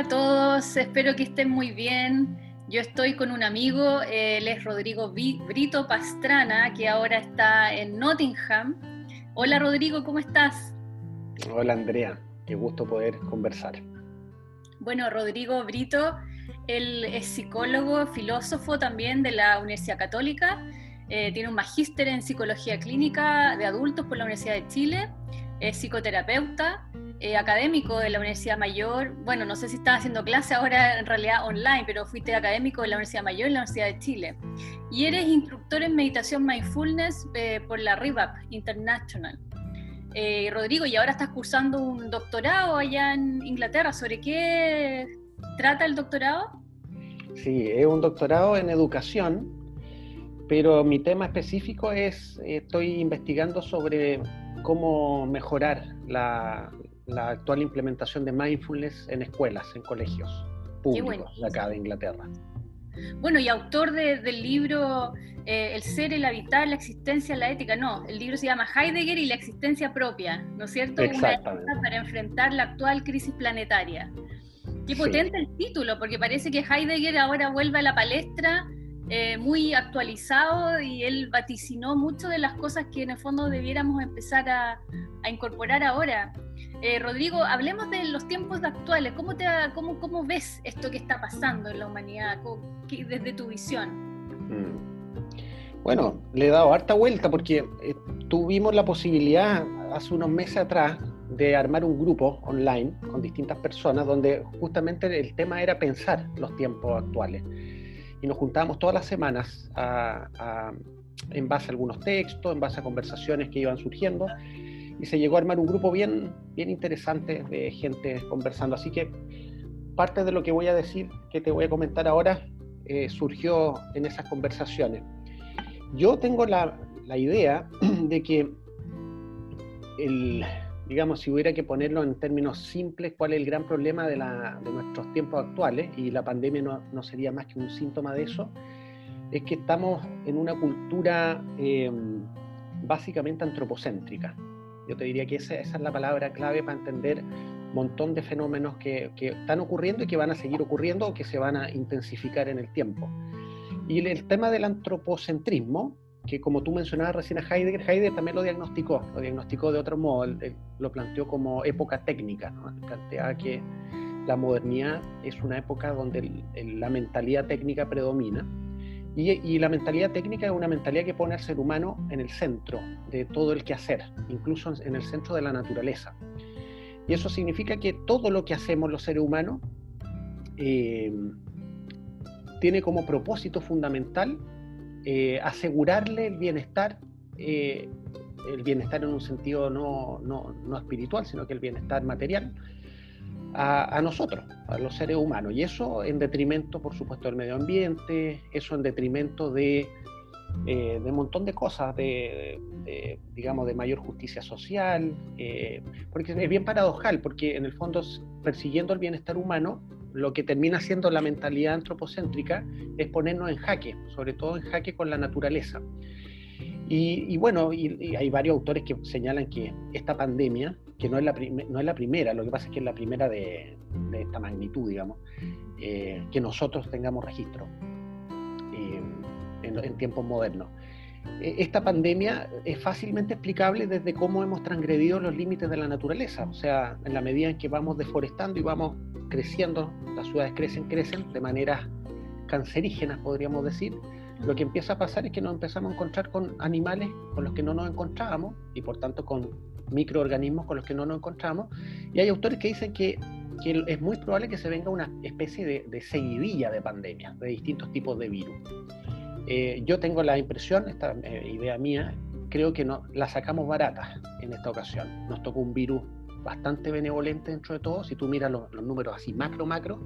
Hola a todos, espero que estén muy bien. Yo estoy con un amigo, él es Rodrigo Brito Pastrana, que ahora está en Nottingham. Hola Rodrigo, ¿cómo estás? Hola Andrea, qué gusto poder conversar. Bueno, Rodrigo Brito, él es psicólogo, filósofo también de la Universidad Católica, eh, tiene un magíster en psicología clínica de adultos por la Universidad de Chile, es psicoterapeuta, eh, académico de la Universidad Mayor, bueno, no sé si estás haciendo clase ahora en realidad online, pero fuiste académico de la Universidad Mayor y la Universidad de Chile. Y eres instructor en meditación mindfulness eh, por la RIVAP International. Eh, Rodrigo, y ahora estás cursando un doctorado allá en Inglaterra. ¿Sobre qué trata el doctorado? Sí, es un doctorado en educación, pero mi tema específico es, estoy investigando sobre cómo mejorar la, la actual implementación de mindfulness en escuelas, en colegios públicos de acá de Inglaterra. Bueno, y autor del libro eh, El ser, el habitar, la existencia, la ética. No, el libro se llama Heidegger y la existencia propia, ¿no es cierto? Exactamente. Una para enfrentar la actual crisis planetaria. Qué potente el título, porque parece que Heidegger ahora vuelve a la palestra eh, muy actualizado y él vaticinó mucho de las cosas que en el fondo debiéramos empezar a, a incorporar ahora. Eh, Rodrigo, hablemos de los tiempos actuales. ¿Cómo, te, cómo, ¿Cómo ves esto que está pasando en la humanidad desde tu visión? Mm. Bueno, le he dado harta vuelta porque eh, tuvimos la posibilidad hace unos meses atrás de armar un grupo online con distintas personas donde justamente el tema era pensar los tiempos actuales. Y nos juntábamos todas las semanas en base a algunos textos, en base a conversaciones que iban surgiendo y se llegó a armar un grupo bien, bien interesante de gente conversando. Así que parte de lo que voy a decir, que te voy a comentar ahora, eh, surgió en esas conversaciones. Yo tengo la, la idea de que, el, digamos, si hubiera que ponerlo en términos simples, cuál es el gran problema de, la, de nuestros tiempos actuales, y la pandemia no, no, sería más que un síntoma de eso, es que estamos en una cultura eh, básicamente antropocéntrica. Yo te diría que esa, esa es la palabra clave para entender un montón de fenómenos que, que, están ocurriendo y que van a seguir ocurriendo o que se van a intensificar en el tiempo. Y el, tema del antropocentrismo, que como tú mencionabas recién a Heidegger, Heidegger también lo diagnosticó, lo diagnosticó de otro modo, él, lo planteó como época técnica, ¿no? plantea que la modernidad es una época donde el, la mentalidad técnica predomina y, la mentalidad técnica es una mentalidad que pone al ser humano en el centro de todo el quehacer, incluso en el centro de la naturaleza. Y eso significa que todo lo que hacemos los seres humanos eh, tiene como propósito fundamental eh, asegurarle el bienestar, eh, el bienestar en un sentido no, no, no espiritual, sino que el bienestar material, a, nosotros, a los seres humanos. Y eso en detrimento, por supuesto, del medio ambiente, eso en detrimento de, eh, de un montón de cosas, de, digamos, de mayor justicia social, eh, porque es bien paradojal, porque en el fondo, persiguiendo el bienestar humano, lo que termina siendo la mentalidad antropocéntrica es ponernos en jaque, sobre todo en jaque con la naturaleza. Y, bueno, y, hay varios autores que señalan que esta pandemia, que no es la, no es la primera, lo que pasa es que es la primera de, esta magnitud, digamos, eh, que nosotros tengamos registro eh, en, tiempos modernos. E, esta pandemia es fácilmente explicable desde cómo hemos transgredido los límites de la naturaleza, o sea, en la medida en que vamos deforestando y vamos creciendo, las ciudades crecen, crecen de maneras cancerígenas, podríamos decir, lo que empieza a pasar es que nos empezamos a encontrar con animales con los que no nos encontrábamos y por tanto con microorganismos con los que no nos encontramos. Y hay autores que dicen que, es muy probable que se venga una especie de, de seguidilla de pandemias, de distintos tipos de virus. Eh, yo tengo la impresión, esta eh, idea mía, creo que no, la sacamos barata en esta ocasión. Nos tocó un virus bastante benevolente dentro de todo. Si tú miras los, los números así macro, macro,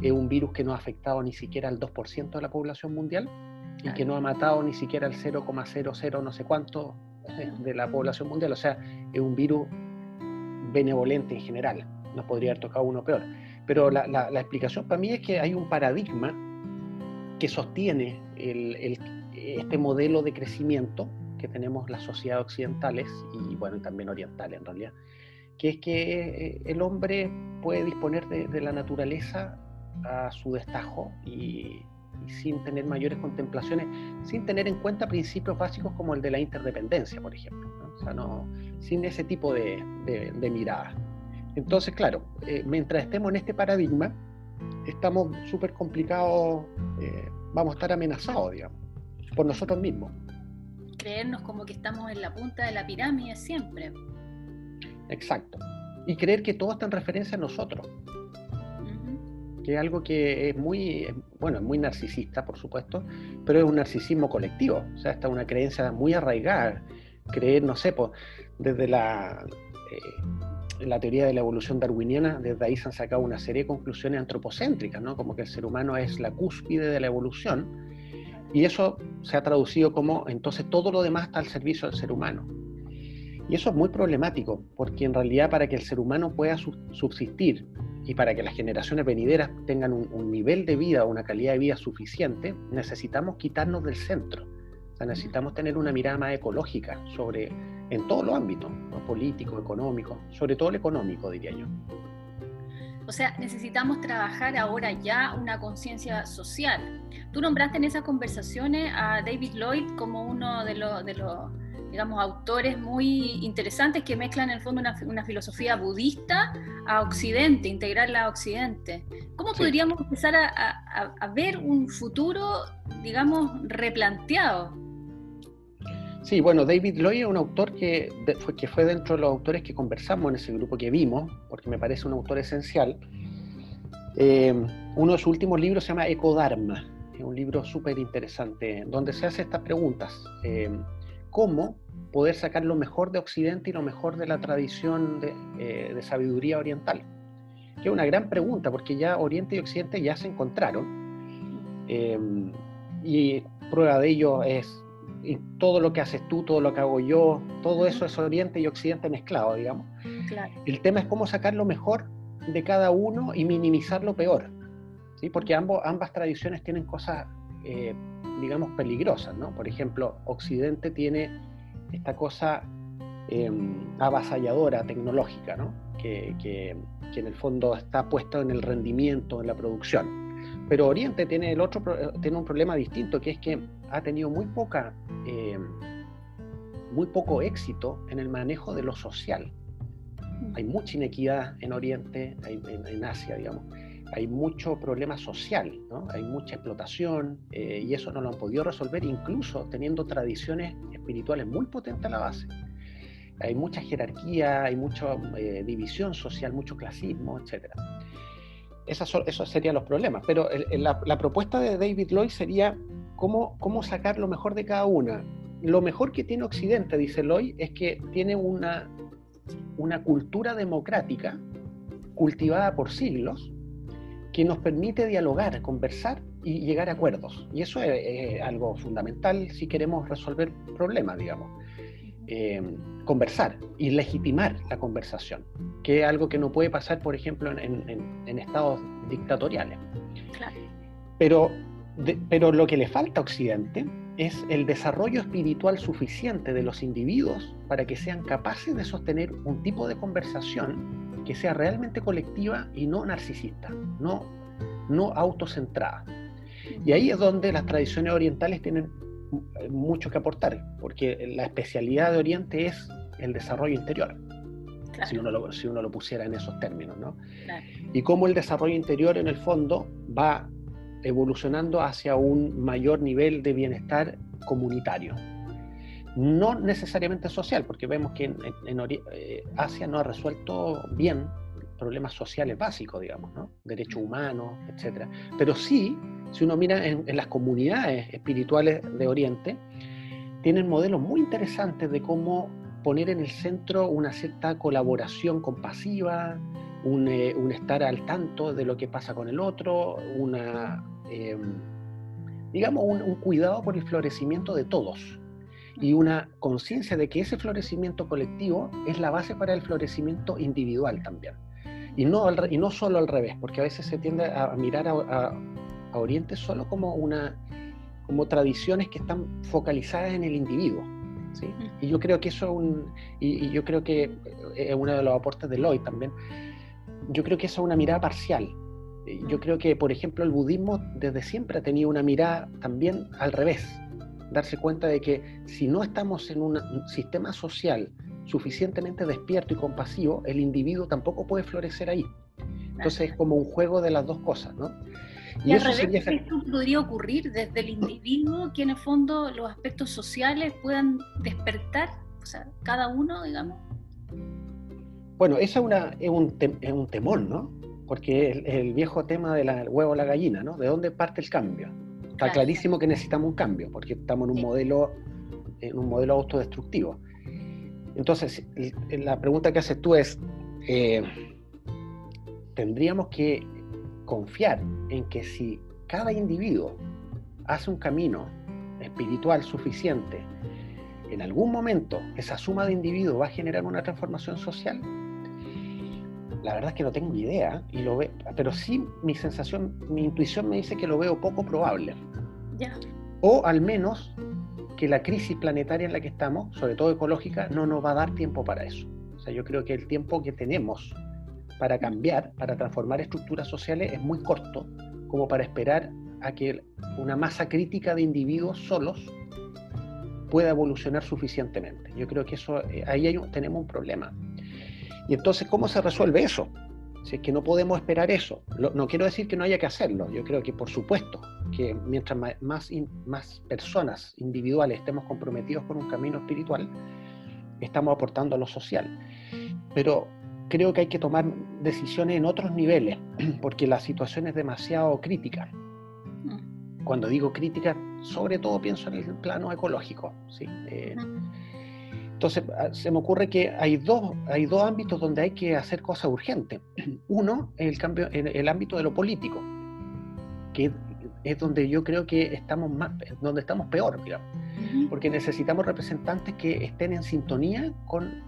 es un virus que no ha afectado ni siquiera al 2% de la población mundial y que no ha matado ni siquiera el 0,00 no sé cuánto de la población mundial. O sea, es un virus benevolente en general. Nos podría haber tocado uno peor. Pero la, la, explicación para mí es que hay un paradigma que sostiene el, el, este modelo de crecimiento que tenemos las sociedades occidentales y bueno, también orientales en realidad, que es que eh, el hombre puede disponer de, la naturaleza a su destajo y, sin tener mayores contemplaciones, sin tener en cuenta principios básicos como el de la interdependencia, por ejemplo, o sea, no, sin ese tipo de, de mirada. Entonces, claro, eh, mientras estemos en este paradigma, estamos súper complicados, eh, vamos a estar amenazados, digamos, por nosotros mismos. Creernos como que estamos en la punta de la pirámide siempre. Exacto. Y creer que todo está en referencia a nosotros. Que es algo que es muy, bueno, es muy narcisista, por supuesto, pero es un narcisismo colectivo. O sea, está una creencia muy arraigada. Creer, no sé, pues, desde la. Eh, la teoría de la evolución darwiniana, desde ahí se han sacado una serie de conclusiones antropocéntricas, ¿no? como que el ser humano es la cúspide de la evolución, y eso se ha traducido como entonces todo lo demás está al servicio del ser humano. Y eso es muy problemático, porque en realidad para que el ser humano pueda subsistir y para que las generaciones venideras tengan un, nivel de vida, una calidad de vida suficiente, necesitamos quitarnos del centro. O sea, necesitamos tener una mirada más ecológica sobre en todos los ámbitos, político, económico, sobre todo el económico, diría yo. O sea, necesitamos trabajar ahora ya una conciencia social. Tú nombraste en esas conversaciones a David Lloyd como uno de los, de los digamos, autores muy interesantes que mezclan en el fondo una, filosofía budista a Occidente, integrarla a Occidente. ¿Cómo podríamos empezar a, a ver un futuro, digamos, replanteado? Sí, bueno, David Lloyd es un autor que, fue, que fue dentro de los autores que conversamos en ese grupo que vimos, porque me parece un autor esencial. Eh, uno de sus últimos libros se llama Ecodharma, es un libro súper interesante, donde se hace estas preguntas. Eh, ¿Cómo poder sacar lo mejor de Occidente y lo mejor de la tradición de, eh, de sabiduría oriental? Que es una gran pregunta, porque ya Oriente y Occidente ya se encontraron. y prueba de ello es y todo lo que haces tú, todo lo que hago yo, todo eso es Oriente y Occidente mezclado, digamos. El tema es cómo sacar lo mejor de cada uno y minimizar lo peor, ¿sí? porque ambos, ambas tradiciones tienen cosas, eh, digamos, peligrosas, ¿no? Por ejemplo, Occidente tiene esta cosa em, avasalladora, tecnológica, ¿no? Que, que, que en el fondo está puesto en el rendimiento, en la producción. Pero Oriente tiene, el otro, tiene un problema distinto, que es que ha tenido muy, poca, eh, muy poco éxito en el manejo de lo social. Mm. Hay mucha inequidad en Oriente, en, Asia, digamos. Hay mucho problema social, hay mucha explotación eh, y eso no lo han podido resolver incluso teniendo tradiciones espirituales muy potentes a la base. Hay mucha jerarquía, hay mucha eh, división social, mucho clasismo, etcétera esos serían los problemas. Pero la, propuesta de David Lloyd sería cómo, sacar lo mejor de cada una. Lo mejor que tiene Occidente, dice Lloyd, es que tiene una cultura democrática cultivada por siglos que nos permite dialogar, conversar y llegar a acuerdos. Y eso es, algo fundamental si queremos resolver problemas, digamos. Eh, conversar y legitimar la conversación, que es algo que no puede pasar, por ejemplo, en, estados dictatoriales. Pero, pero lo que le falta a Occidente es el desarrollo espiritual suficiente de los individuos para que sean capaces de sostener un tipo de conversación que sea realmente colectiva y no narcisista, no, no autocentrada. Y ahí es donde las tradiciones orientales tienen mucho que aportar, porque la especialidad de Oriente es el desarrollo interior, si, uno lo, si uno lo pusiera en esos términos, ¿no? Y cómo el desarrollo interior en el fondo va evolucionando hacia un mayor nivel de bienestar comunitario. No necesariamente social, porque vemos que en, eh, Asia no ha resuelto bien problemas sociales básicos, digamos, ¿no? derechos humanos, etc. Pero sí, si uno mira en, las comunidades espirituales de Oriente, tienen modelos muy interesantes de cómo poner en el centro una cierta colaboración compasiva, un, eh, estar al tanto de lo que pasa con el otro, una, em, digamos, un, cuidado por el florecimiento de todos y una conciencia de que ese florecimiento colectivo es la base para el florecimiento individual también. Y no, y no solo al revés, porque a veces se tiende a mirar a, a Oriente solo como, una, como tradiciones que están focalizadas en el individuo ¿sí? Y yo creo que eso es un, y, yo creo que es uno de los aportes de Lloyd también, yo creo que eso es una mirada parcial. Yo creo que, por ejemplo, el budismo desde siempre ha tenido una mirada también al revés, darse cuenta de que si no estamos en un sistema social suficientemente despierto y compasivo, el individuo tampoco puede florecer ahí. Entonces es como un juego de las dos cosas, ¿no? Y, eso revés, esto podría ocurrir desde el individuo, que en el fondo los aspectos sociales puedan despertar, o sea, cada uno, digamos. Bueno, eso es, un, es un temor, ¿no? Porque el, el viejo tema del huevo o la gallina, ¿no? ¿De dónde parte el cambio? Está clarísimo que necesitamos un cambio, porque estamos en un modelo en un modelo autodestructivo. Entonces, la pregunta que haces tú es, eh, tendríamos que confiar en que si cada individuo hace un camino espiritual suficiente, en algún momento esa suma de individuos va a generar una transformación social. La verdad es que no tengo ni idea, y lo ve, pero sí mi sensación, mi intuición me dice que lo veo poco probable. O al menos que la crisis planetaria en la que estamos, sobre todo ecológica, no nos va a dar tiempo para eso. O sea, yo creo que el tiempo que tenemos para cambiar, para transformar estructuras sociales es muy corto, como para esperar a que una masa crítica de individuos solos pueda evolucionar suficientemente. Yo creo que eso, eh, ahí tenemos un problema. Y entonces, ¿cómo se resuelve eso? Si es que no podemos esperar eso. no quiero decir que no haya que hacerlo. Yo creo que, por supuesto, que mientras más, más personas individuales estemos comprometidos con un camino espiritual, estamos aportando a lo social. Pero creo que hay que tomar decisiones en otros niveles, porque la situación es demasiado crítica. Mm. Cuando digo crítica, sobre todo pienso en el plano ecológico. ¿sí? Eh, entonces, ah, se me ocurre que hay dos, hay dos ámbitos donde hay que hacer cosas urgentes. Uno, el, cambio, en el ámbito de lo político, que es donde yo creo que estamos más, donde estamos peor, digamos. porque necesitamos representantes que estén en sintonía con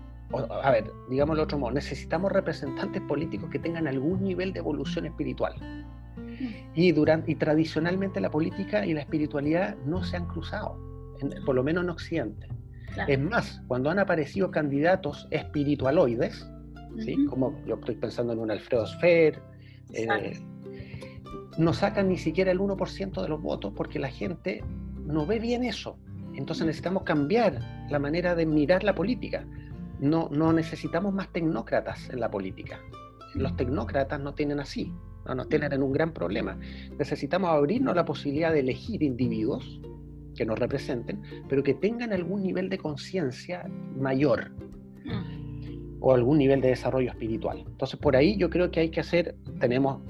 a ver, digamos de otro modo, necesitamos representantes políticos que tengan algún nivel de evolución espiritual. Y, durante, y tradicionalmente la política y la espiritualidad no se han cruzado, por lo menos en Occidente. Es más, cuando han aparecido candidatos espiritualoides, ¿sí? como yo estoy pensando en un Alfredo Sfer, eh, no sacan ni siquiera el 1% de los votos porque la gente no ve bien eso. Entonces necesitamos cambiar la manera de mirar la política no, no necesitamos más tecnócratas en la política. Los tecnócratas no tienen así, no nos tienen en un gran problema. Necesitamos abrirnos la posibilidad de elegir individuos que nos representen, pero que tengan algún nivel de conciencia mayor o algún nivel de desarrollo espiritual. Entonces, por ahí yo creo que hay que hacer, tenemos,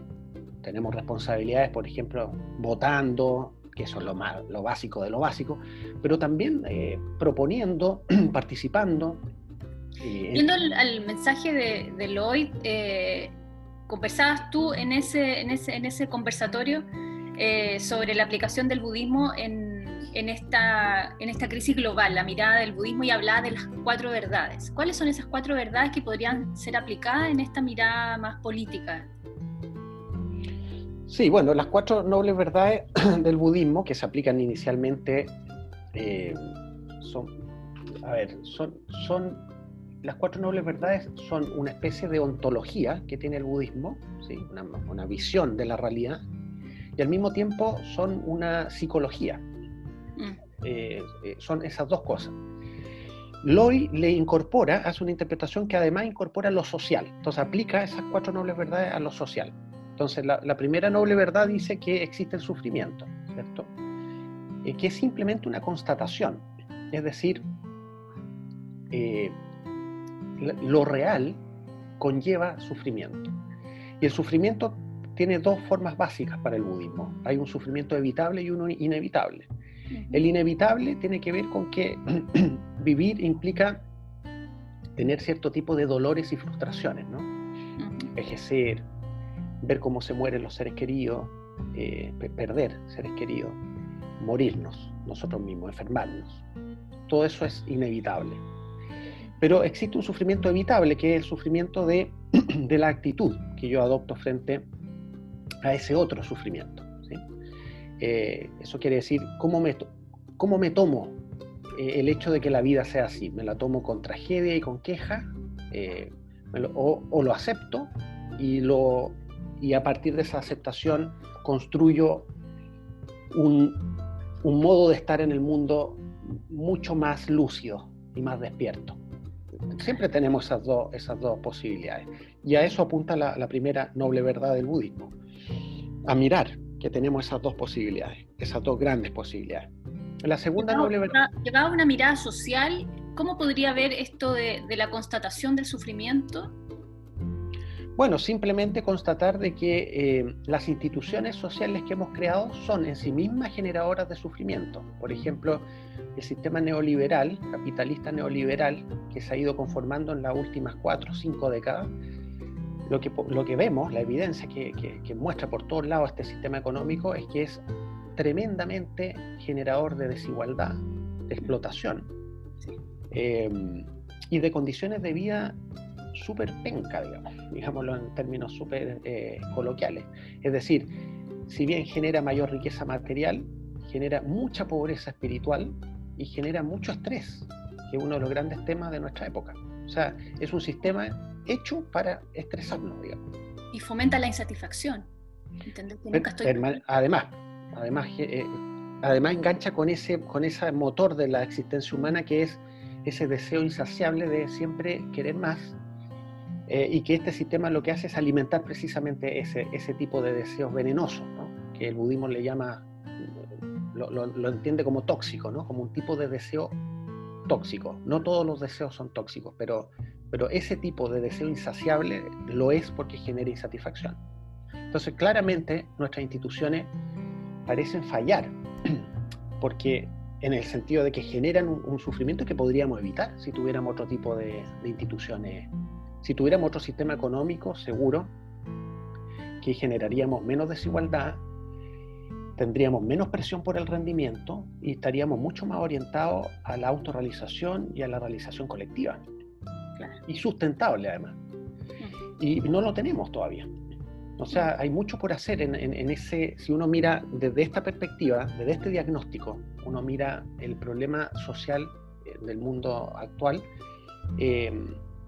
tenemos responsabilidades, por ejemplo, votando, que eso es lo, más, lo básico de lo básico, pero también eh, proponiendo, participando, Viendo el, mensaje de, de Lloyd, eh, conversabas tú en ese, en ese, en ese conversatorio eh, sobre la aplicación del budismo en, en, esta, en esta crisis global, la mirada del budismo y hablaba de las cuatro verdades. ¿Cuáles son esas cuatro verdades que podrían ser aplicadas en esta mirada más política? Sí, bueno, las cuatro nobles verdades del budismo que se aplican inicialmente eh, son, a ver, son, son las cuatro nobles verdades son una especie de ontología que tiene el budismo, ¿sí? una, visión de la realidad, y al mismo tiempo son una psicología. Mm. Eh, eh, son esas dos cosas. Loy le incorpora, hace una interpretación que además incorpora lo social, entonces aplica esas cuatro nobles verdades a lo social. Entonces la, primera noble verdad dice que existe el sufrimiento, ¿cierto? Eh, que es simplemente una constatación, es decir, lo real conlleva sufrimiento. Y el sufrimiento tiene dos formas básicas para el budismo. Hay un sufrimiento evitable y uno inevitable. El inevitable tiene que ver con que vivir implica tener cierto tipo de dolores y frustraciones, ¿no? Envejecer, ver cómo se mueren los seres queridos, eh, perder seres queridos, morirnos nosotros mismos, enfermarnos. Todo eso es inevitable. Pero existe un sufrimiento evitable, que es el sufrimiento de, la actitud que yo adopto frente a ese otro sufrimiento. Eh, eso quiere decir cómo me, cómo me tomo eh, el hecho de que la vida sea así. Me la tomo con tragedia y con queja, eh, o, lo acepto y, lo, y a partir de esa aceptación construyo un, un modo de estar en el mundo mucho más lúcido y más despierto. Siempre tenemos esas dos, esas dos posibilidades. Y a eso apunta la, la primera noble verdad del budismo. A mirar que tenemos esas dos posibilidades, esas dos grandes posibilidades. La segunda noble verdad... Llevado a una mirada social, ¿cómo podría ver esto de, de, la constatación del sufrimiento? Bueno, simplemente constatar de que eh, las instituciones sociales que hemos creado son en sí mismas generadoras de sufrimiento. Por ejemplo, el sistema neoliberal, capitalista neoliberal, que se ha ido conformando en las últimas cuatro o cinco décadas, lo que, lo que vemos, la evidencia que, que, muestra por todos lados este sistema económico es que es tremendamente generador de desigualdad, de explotación eh, y de condiciones de vida súper penca, digamos, digámoslo en términos súper eh, coloquiales. Es decir, si bien genera mayor riqueza material, genera mucha pobreza espiritual y genera mucho estrés, que es uno de los grandes temas de nuestra época. O sea, es un sistema hecho para estresarnos, digamos. Y fomenta la insatisfacción. Además, además, eh, además engancha con ese, con ese motor de la existencia humana que es ese deseo insaciable de siempre querer más eh, y que este sistema lo que hace es alimentar precisamente ese, ese tipo de deseos venenosos, ¿no? que el budismo le llama, lo, lo, lo, entiende como tóxico, ¿no? como un tipo de deseo tóxico. No todos los deseos son tóxicos, pero pero ese tipo de deseo insaciable lo es porque genera insatisfacción. Entonces, claramente nuestras instituciones parecen fallar, porque en el sentido de que generan un, sufrimiento que podríamos evitar si tuviéramos otro tipo de, de, instituciones, si tuviéramos otro sistema económico seguro, que generaríamos menos desigualdad, tendríamos menos presión por el rendimiento y estaríamos mucho más orientados a la autorrealización y a la realización colectiva y sustentable además. Y no lo tenemos todavía. O sea, hay mucho por hacer en, ese, si uno mira desde esta perspectiva, desde este diagnóstico, uno mira el problema social eh, del mundo actual, eh,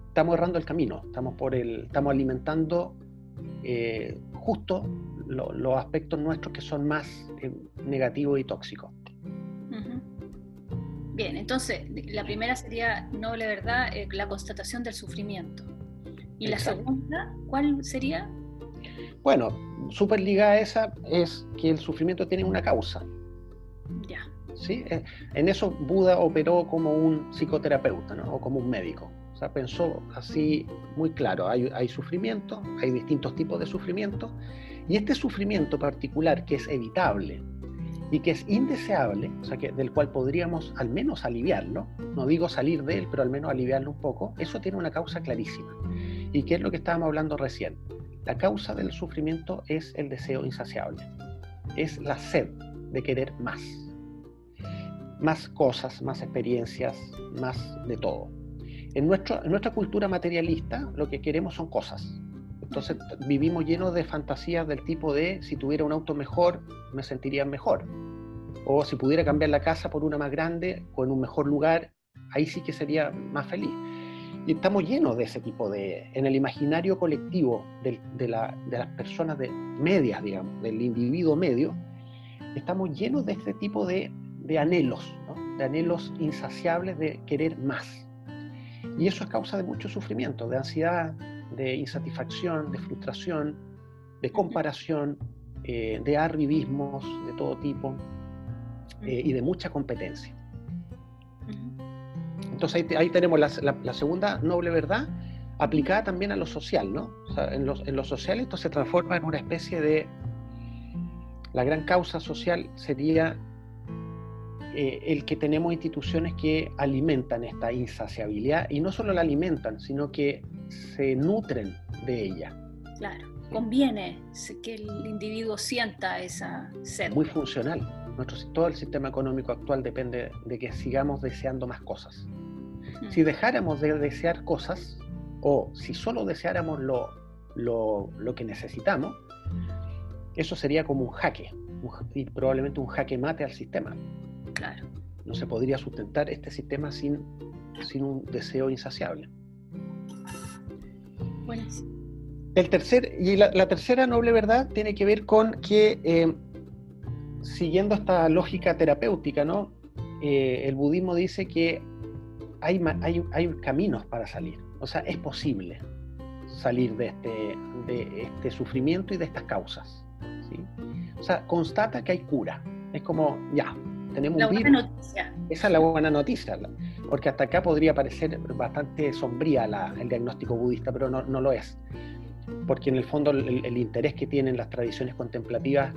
estamos errando el camino, estamos, por el, estamos alimentando eh, justo los aspectos nuestros que son más negativos y tóxicos. Bien, entonces la primera sería noble verdad, eh, la constatación del sufrimiento. ¿Y la segunda, cuál sería? Bueno, súper ligada a esa es que el sufrimiento tiene una causa. Ya. ¿Sí? Eh, en eso Buda operó como un psicoterapeuta ¿no? o como un médico. O sea, pensó así muy claro, hay, hay sufrimiento, hay distintos tipos de sufrimiento, y este sufrimiento particular que es evitable, y que es indeseable, o sea, que, del cual podríamos al menos aliviarlo, no digo salir de él, pero al menos aliviarlo un poco, eso tiene una causa clarísima. ¿Y qué es lo que estábamos hablando recién? La causa del sufrimiento es el deseo insaciable, es la sed de querer más, más cosas, más experiencias, más de todo. En, nuestro, en nuestra cultura materialista lo que queremos son cosas, entonces vivimos llenos de fantasías del tipo de si tuviera un auto mejor, me sentiría mejor. O si pudiera cambiar la casa por una más grande o en un mejor lugar, ahí sí que sería más feliz. Y estamos llenos de ese tipo de, en el imaginario colectivo de, la, de las personas de medias, digamos, del individuo medio, estamos llenos de este tipo de, de anhelos, de anhelos insaciables de querer más. Y eso es causa de mucho sufrimiento, de ansiedad, de insatisfacción, de frustración, de comparación, eh, de arribismos de todo tipo eh, y de mucha competencia. Entonces ahí, tenemos la, segunda noble verdad aplicada también a lo social, ¿no? en, lo social esto se transforma en una especie de... La gran causa social sería eh, el que tenemos instituciones que alimentan esta insaciabilidad y no solo la alimentan, sino que se nutren de ella. Claro, conviene que el individuo sienta esa sed. Muy funcional. Nuestro, todo el sistema económico actual depende de que sigamos deseando más cosas. Si dejáramos de desear cosas, o si solo deseáramos lo, lo, lo que necesitamos, eso sería como un jaque, y probablemente un jaque mate al sistema. Claro. no se podría sustentar este sistema sin, sin un deseo insaciable. El tercer, y la, tercera noble verdad tiene que ver con que, eh, siguiendo esta lógica terapéutica, ¿no? Eh, el budismo dice que hay, hay, hay, caminos para salir, o sea, es posible salir de este, de este sufrimiento y de estas causas. ¿sí? O sea, constata que hay cura. Es como, ya, tenemos la buena noticia. Esa es la buena noticia, porque hasta acá podría parecer bastante sombría el diagnóstico budista, pero no, no, lo es. Porque en el fondo el, interés que tienen las tradiciones contemplativas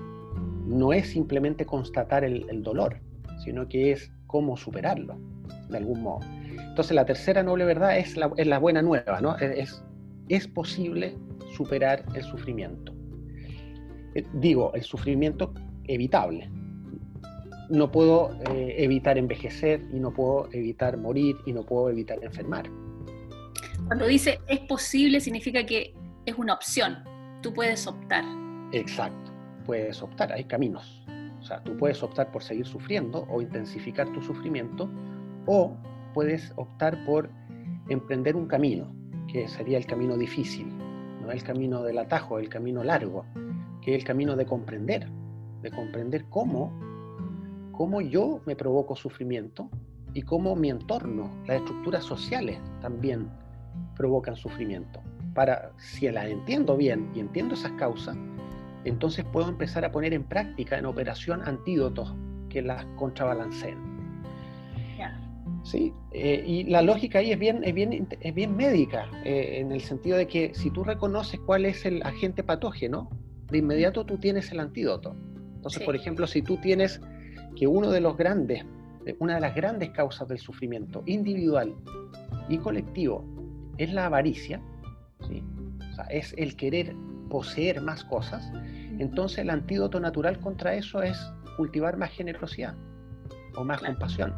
no es simplemente constatar el, el dolor, sino que es cómo superarlo, de algún modo. Entonces la tercera noble verdad es la, es la buena nueva, ¿no? Es, es posible superar el sufrimiento. Eh, digo, el sufrimiento evitable, no puedo eh, evitar envejecer y no puedo evitar morir y no puedo evitar enfermar. Cuando dice es posible significa que es una opción, tú puedes optar. Exacto, puedes optar, hay caminos. O sea, tú puedes optar por seguir sufriendo o intensificar tu sufrimiento o puedes optar por emprender un camino, que sería el camino difícil, no el camino del atajo, el camino largo, que es el camino de comprender, de comprender cómo cómo yo me provoco sufrimiento y cómo mi entorno, las estructuras sociales también provocan sufrimiento. Para, si las entiendo bien y entiendo esas causas, entonces puedo empezar a poner en práctica, en operación, antídotos que las contrabalanceen. ¿Sí? Eh, y la lógica ahí es bien, es bien, es bien médica, eh, en el sentido de que si tú reconoces cuál es el agente patógeno, de inmediato tú tienes el antídoto. Entonces, por ejemplo, si tú tienes que uno de los grandes, una de las grandes causas del sufrimiento individual y colectivo es la avaricia, es el querer poseer más cosas, entonces el antídoto natural contra eso es cultivar más generosidad o más compasión.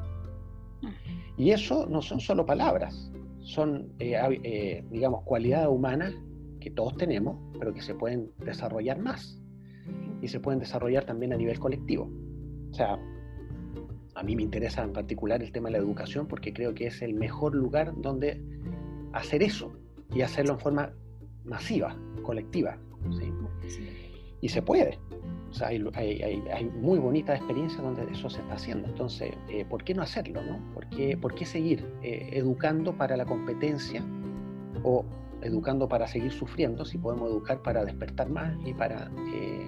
Y eso no son solo palabras, son, eh, eh, digamos, cualidades humanas que todos tenemos, pero que se pueden desarrollar más. Y se pueden desarrollar también a nivel colectivo. O sea, a mí me interesa en particular el tema de la educación porque creo que es el mejor lugar donde hacer eso y hacerlo en forma masiva, colectiva. Y se puede. O sea, hay, muy bonitas experiencias donde eso se está haciendo. Entonces, eh, ¿por qué no hacerlo? No? ¿Por, qué, ¿Por qué seguir eh, educando para la competencia o educando para seguir sufriendo si podemos educar para despertar más y para, eh,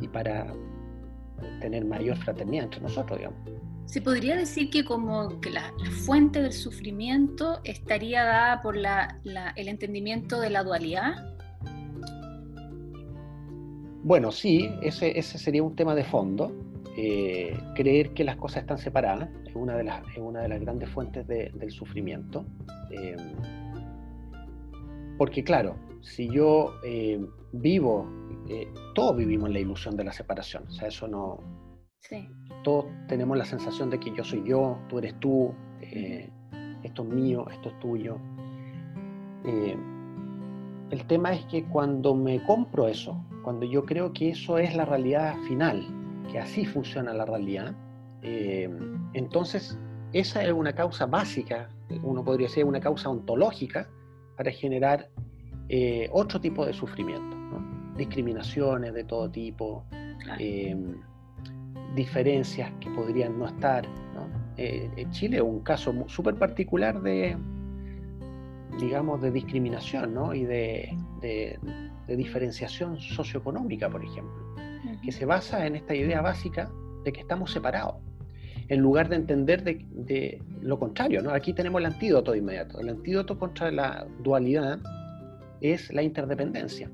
y para tener mayor fraternidad entre nosotros, digamos. ¿Se podría decir que como que la, fuente del sufrimiento estaría dada por la, el entendimiento de la dualidad? Bueno, sí, ese, ese sería un tema de fondo. Eh, creer que las cosas están separadas es una de las, es una de las grandes fuentes del sufrimiento. Eh, porque claro, si yo eh, vivo eh, todos vivimos la ilusión de la separación. O sea, eso no. Sí. Todos tenemos la sensación de que yo soy yo, tú eres tú, eh, esto es mío, esto es tuyo. Eh, el tema es que cuando me compro eso, cuando yo creo que eso es la realidad final, que así funciona la realidad, entonces esa es una causa básica, uno podría decir una causa ontológica para generar otro tipo de sufrimiento discriminaciones de todo tipo, em, diferencias que podrían no estar. Eh, Chile es un caso súper particular de, digamos, de discriminación y de, diferenciación socioeconómica, por ejemplo, que se basa en esta idea básica de que estamos separados, en lugar de entender de, lo contrario. ¿no? Aquí tenemos el antídoto de inmediato. El antídoto contra la dualidad es la interdependencia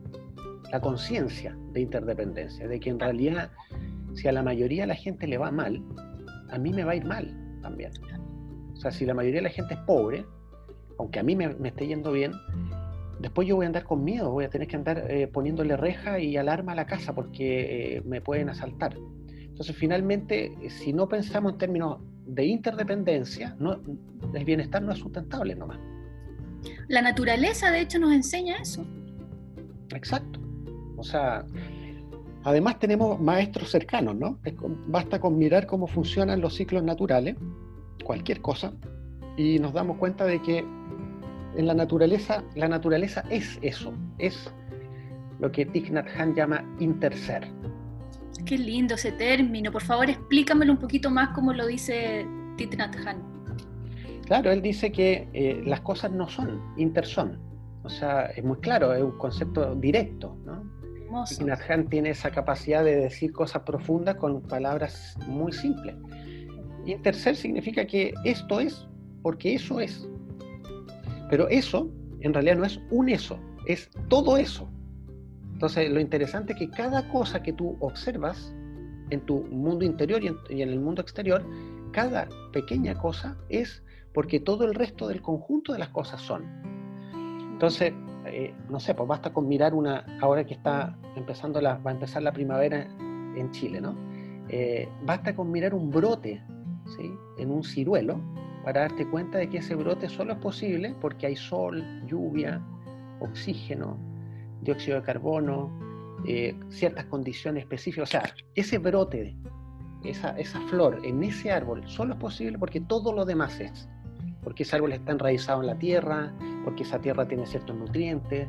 la conciencia de interdependencia, de que en realidad si a la mayoría de la gente le va mal, a mí me va a ir mal también. O sea, si la mayoría de la gente es pobre, aunque a mí me, esté yendo bien, después yo voy a andar con miedo, voy a tener que andar eh, poniéndole reja y alarma a la casa porque eh, me pueden asaltar. Entonces, finalmente, si no pensamos en términos de interdependencia, no, el bienestar no es sustentable nomás. La naturaleza, de hecho, nos enseña eso. Exacto. O sea, Además tenemos maestros cercanos, ¿no? Basta con mirar cómo funcionan los ciclos naturales, cualquier cosa, y nos damos cuenta de que en la naturaleza, la naturaleza es eso, es lo que Thich Nhat Hanh llama interser. Qué lindo ese término, por favor explícamelo un poquito más como lo dice Thich Nhat Hanh. Claro, él dice que eh, las cosas no son, interson. O sea, es muy claro, es un concepto directo, ¿no? Hanh tiene esa capacidad de decir cosas profundas con palabras muy simples. Interser significa que esto es porque eso es. Pero eso en realidad no es un eso, es todo eso. Entonces, lo interesante es que cada cosa que tú observas en tu mundo interior y en, el mundo exterior, cada pequeña cosa es porque todo el resto del conjunto de las cosas son. Entonces, eh, no sé, pues basta con mirar una, ahora que está empezando la, va a empezar la primavera en Chile, ¿no? Eh, basta con mirar un brote, ¿sí? En un ciruelo, para darte cuenta de que ese brote solo es posible porque hay sol, lluvia, oxígeno, dióxido de carbono, eh, ciertas condiciones específicas. O sea, ese brote, esa, esa flor en ese árbol solo es posible porque todo lo demás es. Porque ese árbol está enraizado en la tierra, porque esa tierra tiene ciertos nutrientes,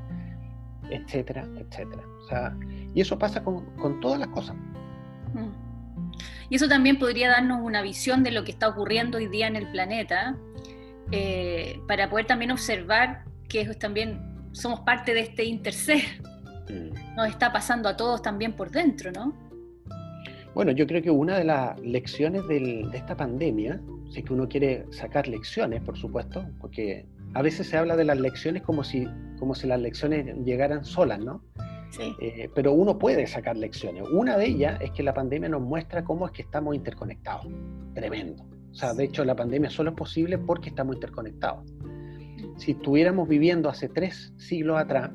etcétera, etcétera. O sea, y eso pasa con, con todas las cosas. Mm. Y eso también podría darnos una visión de lo que está ocurriendo hoy día en el planeta, eh, para poder también observar que también somos parte de este interser. Mm. Nos está pasando a todos también por dentro, ¿no? Bueno, yo creo que una de las lecciones de esta pandemia, si es que uno quiere sacar lecciones, por supuesto, porque a veces se habla de las lecciones como si, como si las lecciones llegaran solas, ¿no? Eh, pero uno puede sacar lecciones. Una de ellas es que la pandemia nos muestra cómo es que estamos interconectados. Tremendo. O sea, de hecho, la pandemia solo es posible porque estamos interconectados. Si estuviéramos viviendo hace tres siglos atrás,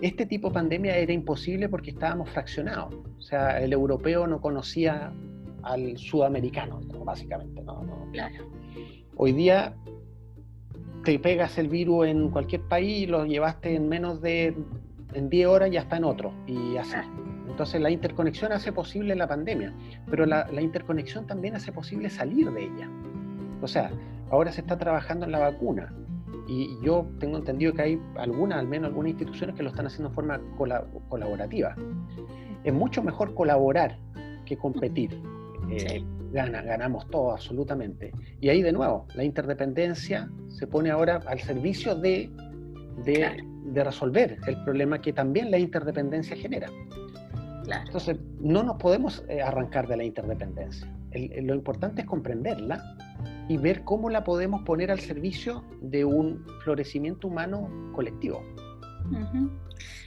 este tipo de pandemia era imposible porque estábamos fraccionados. O sea, el europeo no conocía al sudamericano, básicamente. ¿no? Hoy día te pegas el virus en cualquier país y lo llevaste en menos de en 10 horas ya está en otro y así. Entonces la interconexión hace posible la pandemia, pero la, interconexión también hace posible salir de ella. O sea, ahora se está trabajando en la vacuna y yo tengo entendido que hay algunas, al menos algunas instituciones que lo están haciendo de forma colaborativa. Es mucho mejor colaborar que competir. Eh, gana, ganamos todo absolutamente. Y ahí de nuevo, la interdependencia se pone ahora al servicio de, de de resolver el problema que también la interdependencia genera. Entonces, no nos podemos eh, arrancar de la interdependencia. lo importante es comprenderla y ver cómo la podemos poner al servicio de un florecimiento humano colectivo.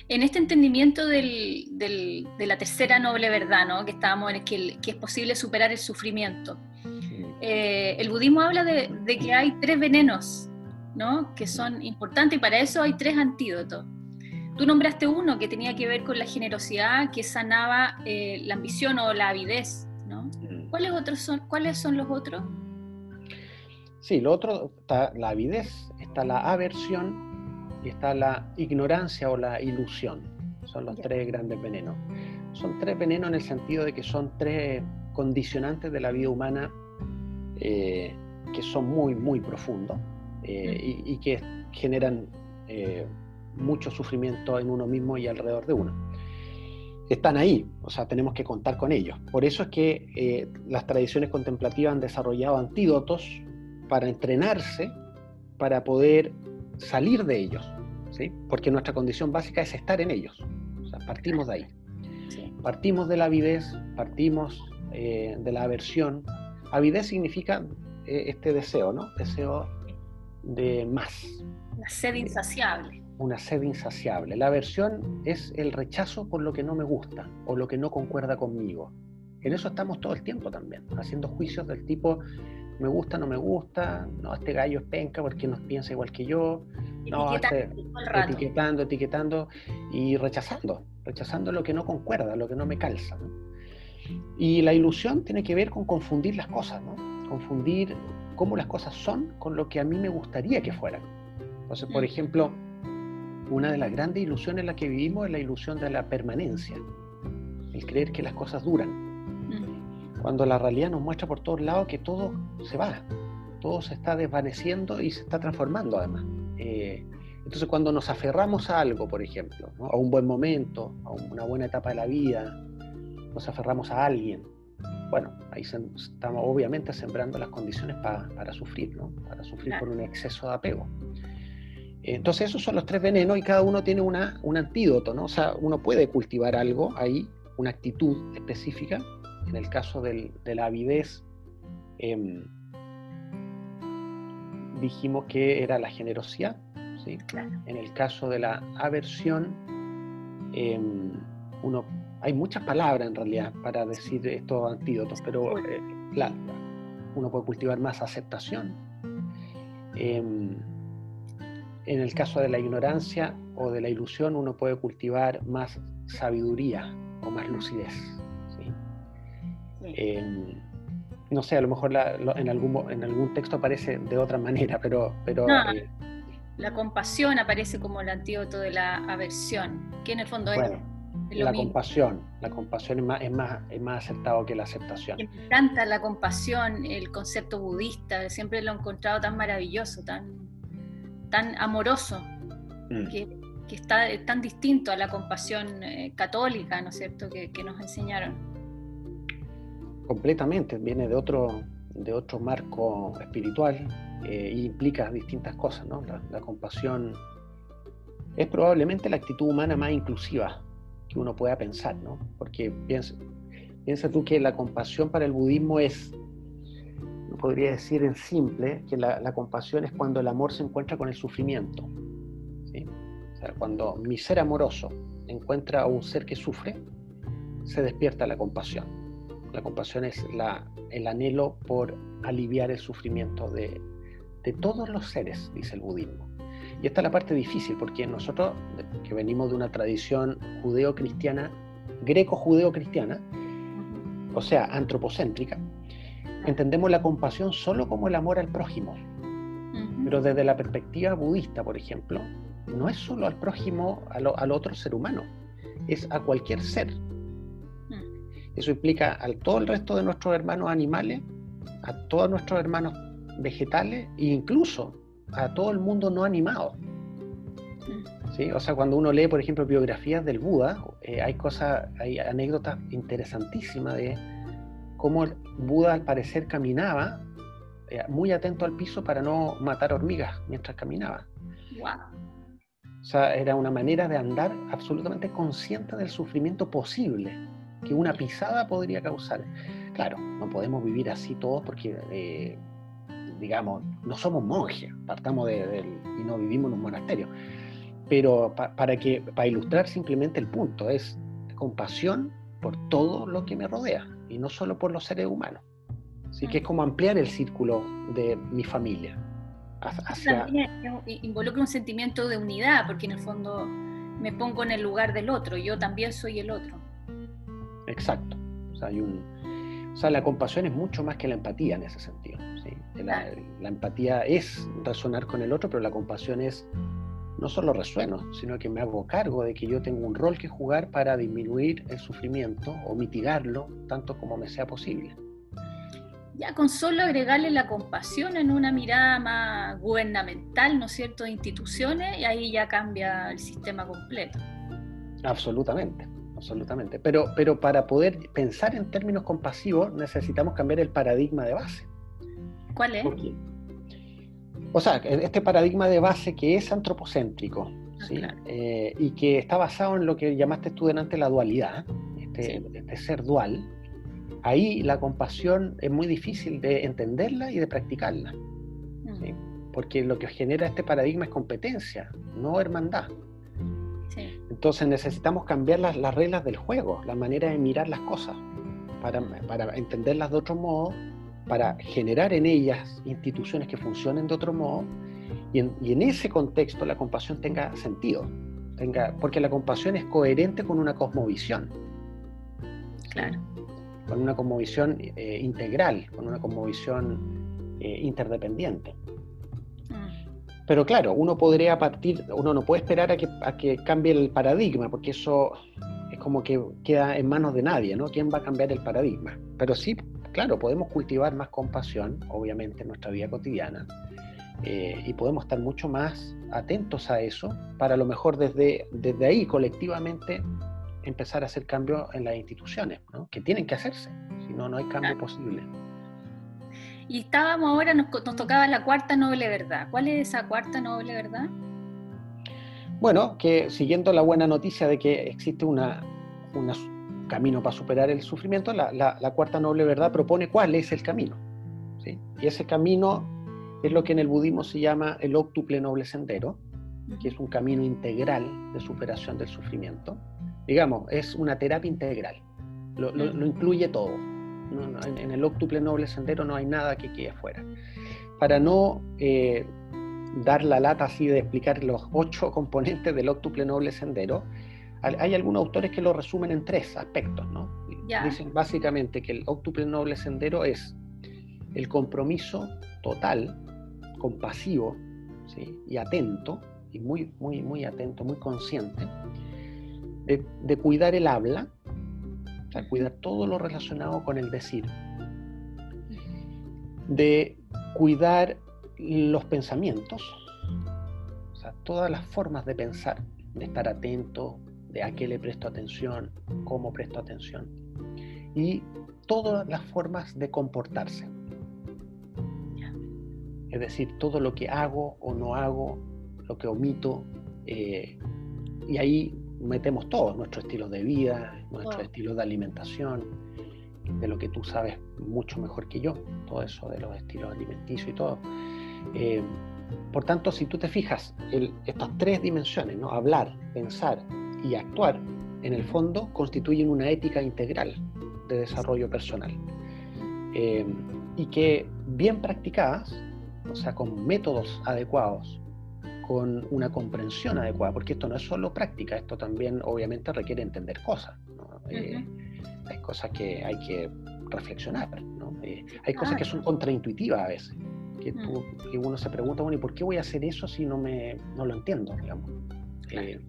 En este entendimiento del, de la tercera noble verdad, ¿no? que, estábamos en, que, que es posible superar el sufrimiento, eh, el budismo habla de, de, que hay tres venenos ¿no? que son importantes y para eso hay tres antídotos. Tú nombraste uno que tenía que ver con la generosidad, que sanaba eh, la ambición o la avidez. ¿no? Mm. ¿Cuáles, otros son, ¿Cuáles son los otros? Sí, lo otro está la avidez, está la aversión y está la ignorancia o la ilusión. Son los tres grandes venenos. Son tres venenos en el sentido de que son tres condicionantes de la vida humana eh, que son muy, muy profundos eh, y, que generan eh, mucho sufrimiento en uno mismo y alrededor de uno. Están ahí, o sea, tenemos que contar con ellos. Por eso es que las tradiciones contemplativas han desarrollado antídotos para entrenarse, para poder salir de ellos, ¿sí? porque nuestra condición básica es estar en ellos. O sea, partimos de ahí. Partimos de la avidez, partimos de la aversión. Avidez significa este deseo, ¿no? Deseo de más. Una sed insaciable. Una sed insaciable. La aversión es el rechazo por lo que no me gusta o lo que no concuerda conmigo. En eso estamos todo el tiempo también, haciendo juicios del tipo me gusta, no me gusta, no, este gallo es penca porque no piensa igual que yo, no, este, etiquetando, etiquetando y rechazando, rechazando lo que no concuerda, lo que no me calza. Y la ilusión tiene que ver con confundir las cosas, ¿no? confundir cómo las cosas son con lo que a mí me gustaría que fueran. Entonces, por mm. ejemplo, una de las grandes ilusiones en la que vivimos es la ilusión de la permanencia. el creer que las cosas duran. Cuando la realidad nos muestra por todos lados que todo se va, todo se está desvaneciendo y se está transformando además. Eh, entonces cuando nos aferramos a algo, por ejemplo, a un buen momento, a una buena etapa de la vida, nos aferramos a alguien, bueno, ahí estamos obviamente sembrando las condiciones para sufrir, ¿no? para sufrir por un exceso de apego. Entonces esos son los tres venenos y cada uno tiene una, un antídoto, ¿no? O sea, uno puede cultivar algo ahí, una actitud específica. En el caso de la avidez, em, dijimos que era la generosidad. ¿sí? En el caso de la aversión, em, uno, hay muchas palabras en realidad para decir estos antídotos, pero eh, uno puede cultivar más aceptación. Em, en el caso de la ignorancia o de la ilusión, uno puede cultivar más sabiduría o más lucidez. No sé, a lo mejor en, algún, en algún texto aparece de otra manera, pero... pero eh, la compasión aparece como el antídoto de la aversión, que en el fondo es, la compasión. La compasión es más, es, más, es más aceptado que la aceptación. Me encanta la compasión, el concepto budista, siempre lo he encontrado tan maravilloso, tan tan amoroso, mm. que, está tan distinto a la compasión eh, católica, ¿no es cierto?, que, nos enseñaron. Completamente, viene de otro, de otro marco espiritual e implica distintas cosas, ¿no? La, compasión es probablemente la actitud humana más inclusiva que uno pueda pensar, ¿no? Porque piensa, piensa tú que la compasión para el budismo es podría decir en simple que la, compasión es cuando el amor se encuentra con el sufrimiento. O sea, cuando mi ser amoroso encuentra a un ser que sufre, se despierta la compasión. La compasión es la, el anhelo por aliviar el sufrimiento de, de todos los seres, dice el budismo. Y esta es la parte difícil, porque nosotros, que venimos de una tradición judeo-cristiana, greco-judeo-cristiana, o sea, antropocéntrica, entendemos la compasión solo como el amor al prójimo. Pero desde la perspectiva budista, por ejemplo, no es solo al prójimo, al, otro ser humano, es a cualquier ser. Eso implica a todo el resto de nuestros hermanos animales, a todos nuestros hermanos vegetales e incluso a todo el mundo no animado. Mm. ¿Sí? O sea, cuando uno lee, por ejemplo, biografías del Buda, eh, hay cosas, hay anécdotas interesantísimas de cómo Buda al parecer caminaba eh, muy atento al piso para no matar hormigas mientras caminaba. O sea, era una manera de andar absolutamente consciente del sufrimiento posible que una pisada podría causar. Claro, no podemos vivir así todos porque, eh, digamos, no somos monjes, partamos de, y no vivimos en un monasterio. Pero para, que, para ilustrar simplemente el punto, es compasión por todo lo que me rodea y no solo por los seres humanos. Así que es como ampliar el círculo de mi familia. Hacia... involucra un sentimiento de unidad, porque en el fondo me pongo en el lugar del otro, yo también soy el otro. Exacto. O sea, hay un... o sea la compasión es mucho más que la empatía en ese sentido. La, la empatía es razonar con el otro, pero la compasión es no solo resueno, sino que me hago cargo de que yo tengo un rol que jugar para disminuir el sufrimiento o mitigarlo tanto como me sea posible. Ya con solo agregarle la compasión en una mirada más gubernamental, ¿no es cierto?, de instituciones, y ahí ya cambia el sistema completo. Absolutamente, absolutamente. Pero, pero para poder pensar en términos compasivos necesitamos cambiar el paradigma de base. ¿Cuál es? O sea, este paradigma de base que es antropocéntrico ah, eh, y que está basado en lo que llamaste tú delante la dualidad, este, este, ser dual, ahí la compasión es muy difícil de entenderla y de practicarla. Mm. Porque lo que genera este paradigma es competencia, no hermandad. Entonces necesitamos cambiar las, reglas del juego, la manera de mirar las cosas, para, para entenderlas de otro modo para generar en ellas instituciones que funcionen de otro modo y en, ese contexto la compasión tenga sentido, tenga, porque la compasión es coherente con una cosmovisión. Claro. Con una cosmovisión eh, integral, con una cosmovisión eh, interdependiente. Pero claro, uno podría partir, uno no puede esperar a que, a que cambie el paradigma, porque eso es como que queda en manos de nadie, ¿no? ¿Quién va a cambiar el paradigma? Pero sí, claro, podemos cultivar más compasión, obviamente, en nuestra vida cotidiana, eh, y podemos estar mucho más atentos a eso para a lo mejor desde, desde ahí colectivamente empezar a hacer cambios en las instituciones, ¿no? que tienen que hacerse, si no, no hay cambio posible. Y estábamos ahora, nos, nos, tocaba la cuarta noble verdad. ¿Cuál es esa cuarta noble verdad? Bueno, que siguiendo la buena noticia de que existe una, un camino para superar el sufrimiento, la, la, la, cuarta noble verdad propone cuál es el camino. ¿sí? Y ese camino es lo que en el budismo se llama el octuple noble sendero, que es un camino integral de superación del sufrimiento. Digamos, es una terapia integral, lo, lo, lo incluye todo. No, no, en, el octuple noble sendero no hay nada que quede fuera. Para no eh, dar la lata así de explicar los ocho componentes del octuple noble sendero, hay algunos autores que lo resumen en tres aspectos, ¿no? Yeah. Dicen básicamente que el octuple noble sendero es el compromiso total compasivo ¿sí? y atento, y muy, muy, muy atento, muy consciente, de, de cuidar el habla, o sea, cuidar todo lo relacionado con el decir, de cuidar los pensamientos, o sea, todas las formas de pensar, de estar atento, de a qué le presto atención, cómo presto atención, y todas las formas de comportarse. Es decir, todo lo que hago o no hago, lo que omito, eh, y ahí metemos todo, nuestro estilo de vida, nuestro wow. estilo de alimentación, de lo que tú sabes mucho mejor que yo, todo eso de los estilos alimenticios y todo. Eh, por tanto, si tú te fijas, el, estas tres dimensiones, ¿no? hablar, pensar y actuar, en el fondo constituyen una ética integral de desarrollo personal. Eh, y que bien practicadas o sea, con métodos adecuados, con una comprensión adecuada, porque esto no es solo práctica, esto también obviamente requiere entender cosas. ¿no? uh -huh. eh, hay cosas que hay que reflexionar, ¿no? eh, hay cosas ah, que son contraintuitivas a veces, que, tú, que, uno se pregunta, bueno, ¿y por qué voy a hacer eso si no, me, no lo entiendo, digamos? Eh,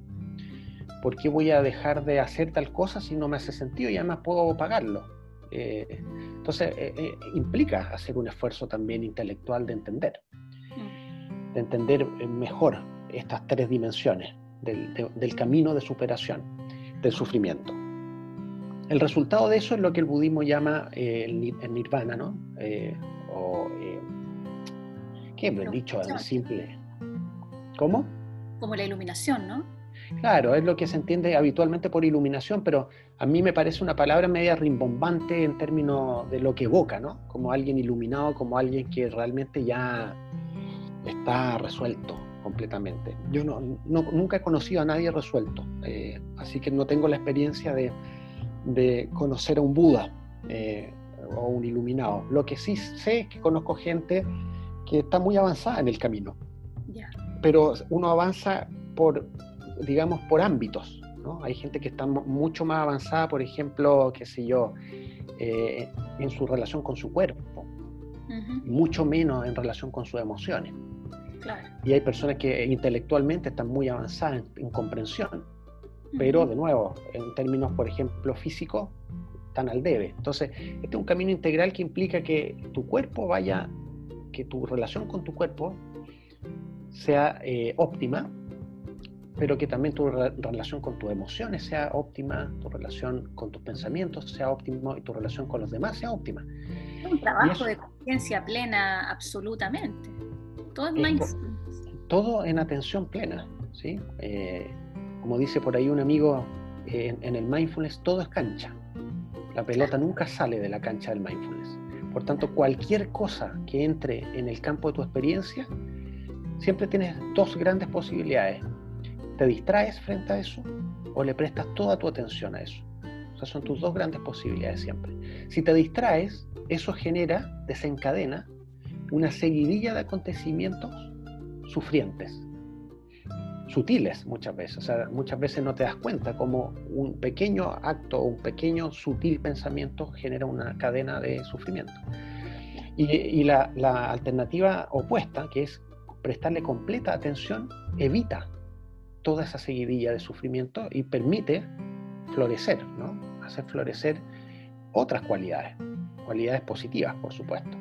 ¿Por qué voy a dejar de hacer tal cosa si no me hace sentido y además puedo pagarlo? Eh, entonces, eh, implica hacer un esfuerzo también intelectual de entender, de entender mejor estas tres dimensiones del, de, del camino de superación del sufrimiento. El resultado de eso es lo que el budismo llama eh, el, el, nirvana, ¿no? Eh, o, eh, ¿qué he dicho simple? ¿Cómo? Como la iluminación, ¿no? Claro, es lo que se entiende habitualmente por iluminación, pero a mí me parece una palabra media rimbombante en términos de lo que evoca, ¿no? Como alguien iluminado, como alguien que realmente ya está resuelto completamente. Yo no, no nunca he conocido a nadie resuelto, eh, así que no tengo la experiencia de, de conocer a un Buda eh, o un iluminado. Lo que sí sé es que conozco gente que está muy avanzada en el camino, yeah. pero uno avanza por digamos, por ámbitos. ¿no? Hay gente que está mucho más avanzada, por ejemplo, qué sé yo, eh, en su relación con su cuerpo, uh -huh. mucho menos en relación con sus emociones. Claro. Y hay personas que intelectualmente están muy avanzadas en, en comprensión, uh -huh. pero de nuevo, en términos, por ejemplo, físicos, están al debe. Entonces, este es un camino integral que implica que tu cuerpo vaya, que tu relación con tu cuerpo sea eh, óptima, pero que también tu re relación con tus emociones sea óptima, tu relación con tus pensamientos sea óptimo y tu relación con los demás sea óptima. Es un trabajo eso, de conciencia plena absolutamente. Todo es mindfulness. Todo en atención plena, ¿sí? Eh, como dice por ahí un amigo, eh, en, en, el mindfulness todo es cancha. La pelota nunca sale de la cancha del mindfulness. Por tanto, cualquier cosa que entre en el campo de tu experiencia, siempre tienes dos grandes posibilidades ¿Te distraes frente a eso o le prestas toda tu atención a eso? O sea, son tus dos grandes posibilidades siempre. Si te distraes, eso genera, desencadena, una seguidilla de acontecimientos sufrientes, sutiles muchas veces. O sea, muchas veces no te das cuenta cómo un pequeño acto o un pequeño sutil pensamiento genera una cadena de sufrimiento. Y, y la, la alternativa opuesta, que es prestarle completa atención, evita toda esa seguidilla de sufrimiento y permite florecer, ¿no? Hacer florecer otras cualidades, cualidades positivas, por supuesto.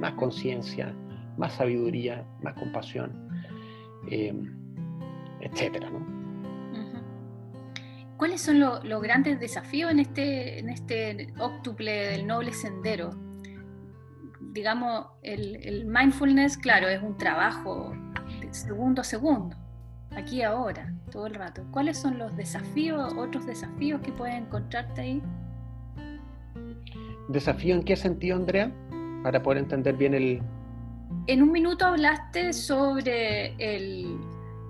Más conciencia, más sabiduría, más compasión, eh, etcétera. ¿Cuáles son los grandes desafíos en este, en este óctuple del noble sendero? Digamos, el, mindfulness, claro, es un trabajo de segundo a segundo, aquí ahora, todo el rato. ¿Cuáles son los desafíos, otros desafíos que puedes encontrarte ahí? ¿Desafío en qué sentido, Andrea? Para poder entender bien el... En un minuto hablaste sobre el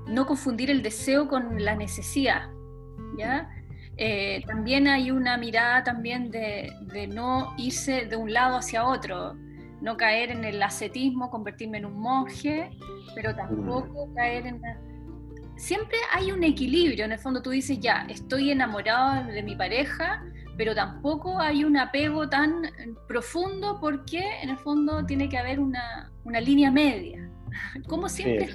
no confundir el deseo con la necesidad. ¿ya? Eh, también hay una mirada también de, no irse de un lado hacia otro, no caer en el ascetismo, convertirme en un monje, pero tampoco mm. caer en... Siempre hay un equilibrio, en el fondo tú dices, ya, estoy enamorado de mi pareja, pero tampoco hay un apego tan profundo porque en el fondo tiene que haber una, línea media. Como siempre,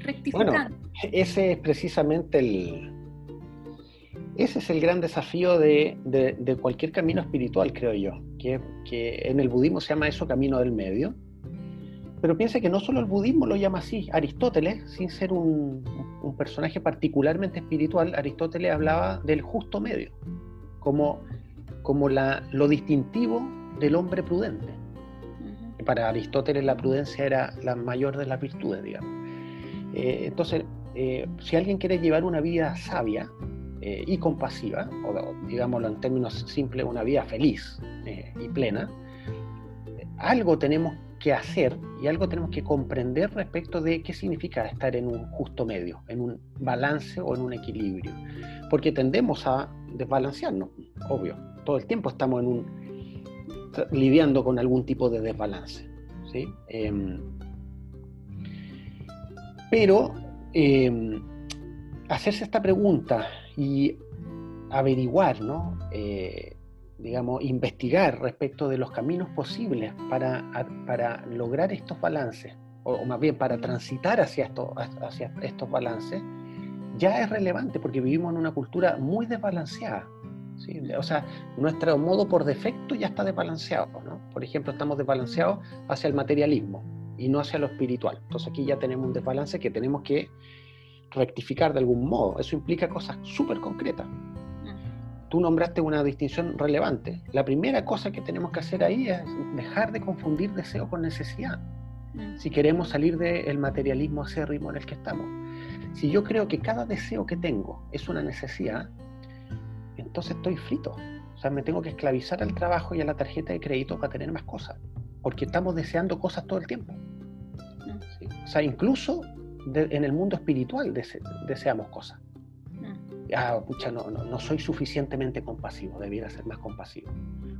rectificando. ese es precisamente el, ese es el gran desafío de, cualquier camino espiritual, creo yo, que, en el budismo se llama eso camino del medio. Pero piensa que no solo el budismo lo llama así. Aristóteles, sin ser un, personaje particularmente espiritual, Aristóteles hablaba del justo medio, como, como la, lo distintivo del hombre prudente. Para Aristóteles la prudencia era la mayor de las virtudes, digamos. Eh, entonces, eh, si alguien quiere llevar una vida sabia, eh, y compasiva, o digámoslo en términos simples, una vida feliz eh, y plena, algo tenemos que hacer y algo tenemos que comprender respecto de qué significa estar en un justo medio, en un balance o en un equilibrio. Porque tendemos a desbalancearnos, obvio. Todo el tiempo estamos en un, lidiando con algún tipo de desbalance. ¿sí? Em, pero em, hacerse esta pregunta y averiguar, ¿no? Eh, digamos, investigar respecto de los caminos posibles para, para lograr estos balances, o, más bien para transitar hacia, esto, hacia estos balances, ya es relevante porque vivimos en una cultura muy desbalanceada. ¿sí? O sea, nuestro modo por defecto ya está desbalanceado. ¿no? Por ejemplo, estamos desbalanceados hacia el materialismo y no hacia lo espiritual. Entonces aquí ya tenemos un desbalance que tenemos que rectificar de algún modo. Eso implica cosas súper concretas. Tú nombraste una distinción relevante. La primera cosa que tenemos que hacer ahí es dejar de confundir deseo con necesidad. Si queremos salir del materialismo acérrimo en el que estamos. Si yo creo que cada deseo que tengo es una necesidad, entonces estoy frito. O sea, me tengo que esclavizar al trabajo y a la tarjeta de crédito para tener más cosas. Porque estamos deseando cosas todo el tiempo. O sea, incluso en el mundo espiritual deseamos cosas. Ah, pucha, no, no, soy suficientemente compasivo, debiera ser más compasivo.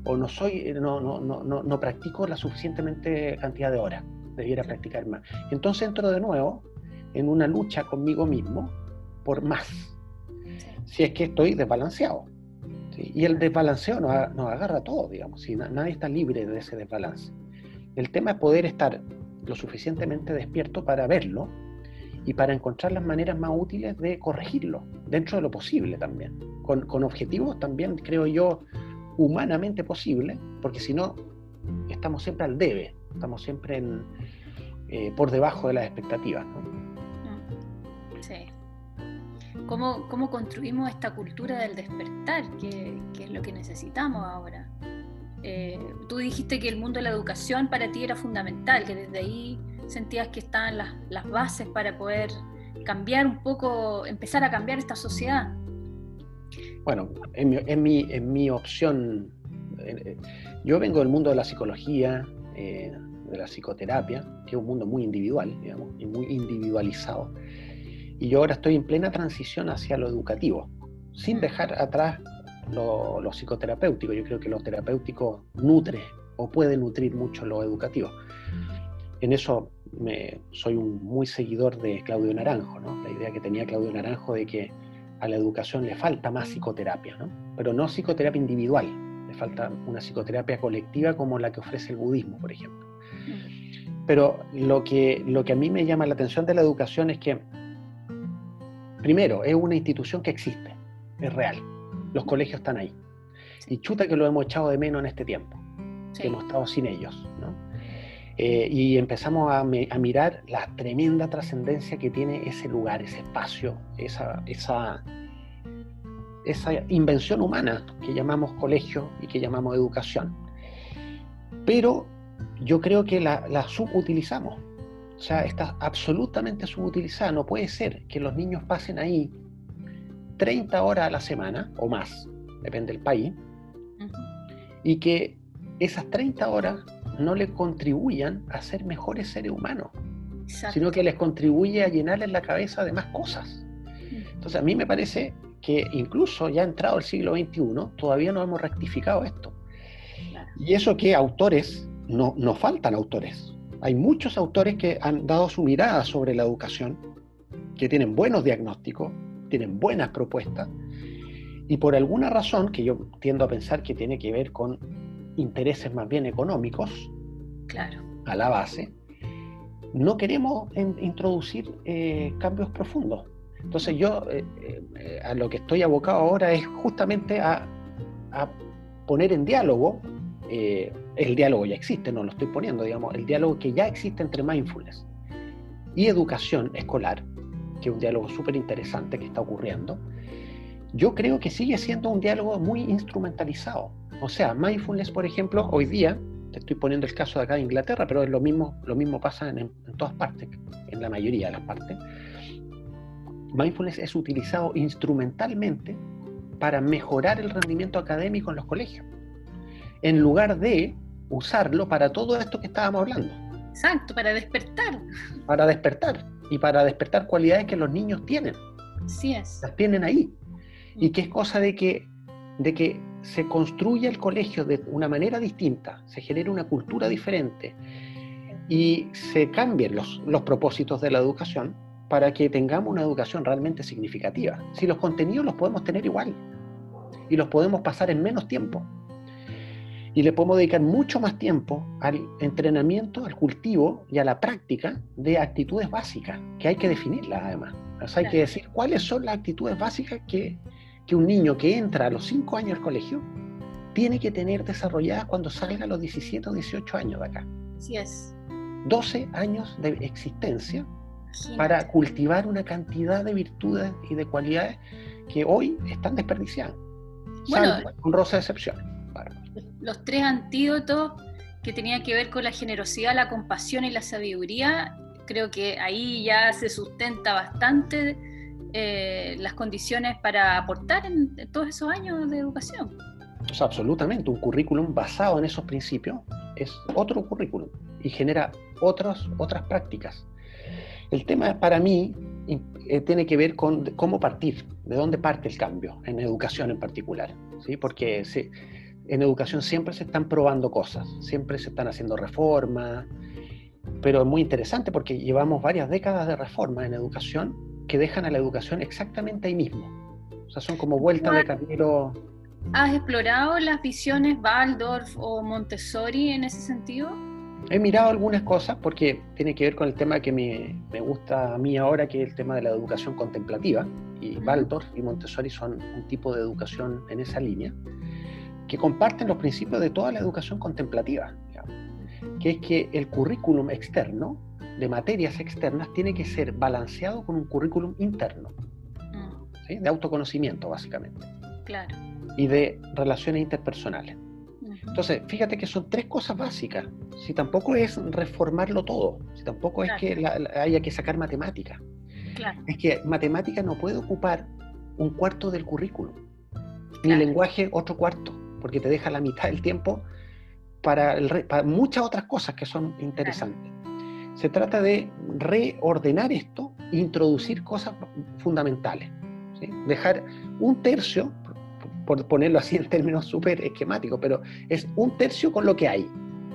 O no soy, no, no, no, no, practico la suficientemente cantidad de horas, debiera practicar más. Entonces entro de nuevo en una lucha conmigo mismo por más. Si es que estoy desbalanceado. Y el desbalanceo nos, agarra todo, digamos. Si nadie está libre de ese desbalance. El tema es poder estar lo suficientemente despierto para verlo y para encontrar las maneras más útiles de corregirlo, dentro de lo posible también, con, con objetivos también, creo yo, humanamente posible, porque si no, estamos siempre al debe, estamos siempre en, eh, por debajo de las expectativas. Mm, sí. ¿Cómo, ¿Cómo, construimos esta cultura del despertar, que, que es lo que necesitamos ahora? Eh, tú dijiste que el mundo de la educación para ti era fundamental, que desde ahí sentías que estaban las, las bases para poder cambiar un poco, empezar a cambiar esta sociedad? Bueno, en mi, en mi, en mi opción, eh, yo vengo del mundo de la psicología, eh, de la psicoterapia, que es un mundo muy individual, digamos, y muy individualizado. Y yo ahora estoy en plena transición hacia lo educativo, sin dejar atrás lo, lo psicoterapéutico. Yo creo que lo terapéutico nutre o puede nutrir mucho lo educativo. En eso me, soy un muy seguidor de Claudio Naranjo, ¿no? la idea que tenía Claudio Naranjo de que a la educación le falta más psicoterapia, ¿no? pero no psicoterapia individual, le falta una psicoterapia colectiva como la que ofrece el budismo, por ejemplo. Pero lo que, lo que a mí me llama la atención de la educación es que, primero, es una institución que existe. es real. Los colegios están ahí. Y chuta que lo hemos echado de menos en este tiempo, que hemos estado sin ellos. Eh, y empezamos a, mirar la tremenda trascendencia que tiene ese lugar, ese espacio, esa, esa, esa invención humana que llamamos colegio y que llamamos educación. Pero yo creo que la, la subutilizamos. O sea, está absolutamente subutilizada. No puede ser que los niños pasen ahí 30 horas a la semana o más, depende del país, y que esas 30 horas no le contribuyan a ser mejores seres humanos, sino que les contribuye a llenarles la cabeza de más cosas. Entonces, a mí me parece que incluso ya entrado el siglo XXI, todavía no hemos rectificado esto. Y eso que autores, no, no faltan autores. Hay muchos autores que han dado su mirada sobre la educación, que tienen buenos diagnósticos, tienen buenas propuestas, y por alguna razón, que yo tiendo a pensar que tiene que ver con intereses más bien económicos, claro. a la base, no queremos introducir eh, cambios profundos. Entonces yo eh, eh, a lo que estoy abocado ahora es justamente a, poner en diálogo, el diálogo ya existe, no lo estoy poniendo, digamos, el diálogo que ya existe entre mindfulness y educación escolar, que es un diálogo súper interesante que está ocurriendo, yo creo que sigue siendo un diálogo muy instrumentalizado. O sea, mindfulness, por ejemplo, hoy día, te estoy poniendo el caso de acá de Inglaterra, pero es lo mismo, lo mismo pasa en, todas partes, en la mayoría de las partes. Mindfulness es utilizado instrumentalmente para mejorar el rendimiento académico en los colegios, en lugar de usarlo para todo esto que estábamos hablando. Exacto, para despertar. Para despertar y para despertar cualidades que los niños tienen. Sí es. Las tienen ahí. Y que es cosa de que, de que se construya el colegio de una manera distinta, se genere una cultura diferente y se cambien los, los propósitos de la educación para que tengamos una educación realmente significativa. Si los contenidos los podemos tener igual y los podemos pasar en menos tiempo y le podemos dedicar mucho más tiempo al entrenamiento, al cultivo y a la práctica de actitudes básicas, que hay que definirlas además. O sea, hay que decir cuáles son las actitudes básicas que que un niño que entra a los 5 años al colegio tiene que tener desarrolladas cuando salga a los 17 o 18 años de acá. Así es. 12 años de existencia para cultivar una cantidad de virtudes y de cualidades que hoy están desperdiciadas. Bueno, con rosa excepción. Los tres antídotos que tenían que ver con la generosidad, la compasión y la sabiduría, creo que ahí ya se sustenta bastante eh, las condiciones para aportar en, todos esos años de educación. Absolutamente, un currículum basado en esos principios es otro currículum y genera otras, otras prácticas. El tema para mí eh, tiene que ver con cómo partir, de dónde parte el cambio, en educación en particular, ¿sí? porque en educación siempre se están probando cosas, siempre se están haciendo reformas, pero es muy interesante porque llevamos varias décadas de reformas en educación que dejan a la educación exactamente ahí mismo. O sea, son como vueltas de camino. ¿Has explorado las visiones Waldorf o Montessori en ese sentido? He mirado algunas cosas porque tiene que ver con el tema que me, me gusta a mí ahora, que es el tema de la educación contemplativa. Y Waldorf y Montessori son un tipo de educación en esa línea, que comparten los principios de toda la educación contemplativa, que es que el currículum externo de materias externas tiene que ser balanceado con un currículum interno, mm. de autoconocimiento básicamente. Claro. Y de relaciones interpersonales. Entonces, fíjate que son tres cosas básicas. Si tampoco es reformarlo todo, si tampoco es que haya que sacar matemática. Claro. Es que matemática no puede ocupar un cuarto del currículum, ni lenguaje otro cuarto, porque te deja la mitad del tiempo para, para muchas otras cosas que son interesantes. Se trata de reordenar esto introducir cosas fundamentales. Dejar un tercio, por ponerlo así en términos súper esquemáticos, pero es un tercio con lo que hay.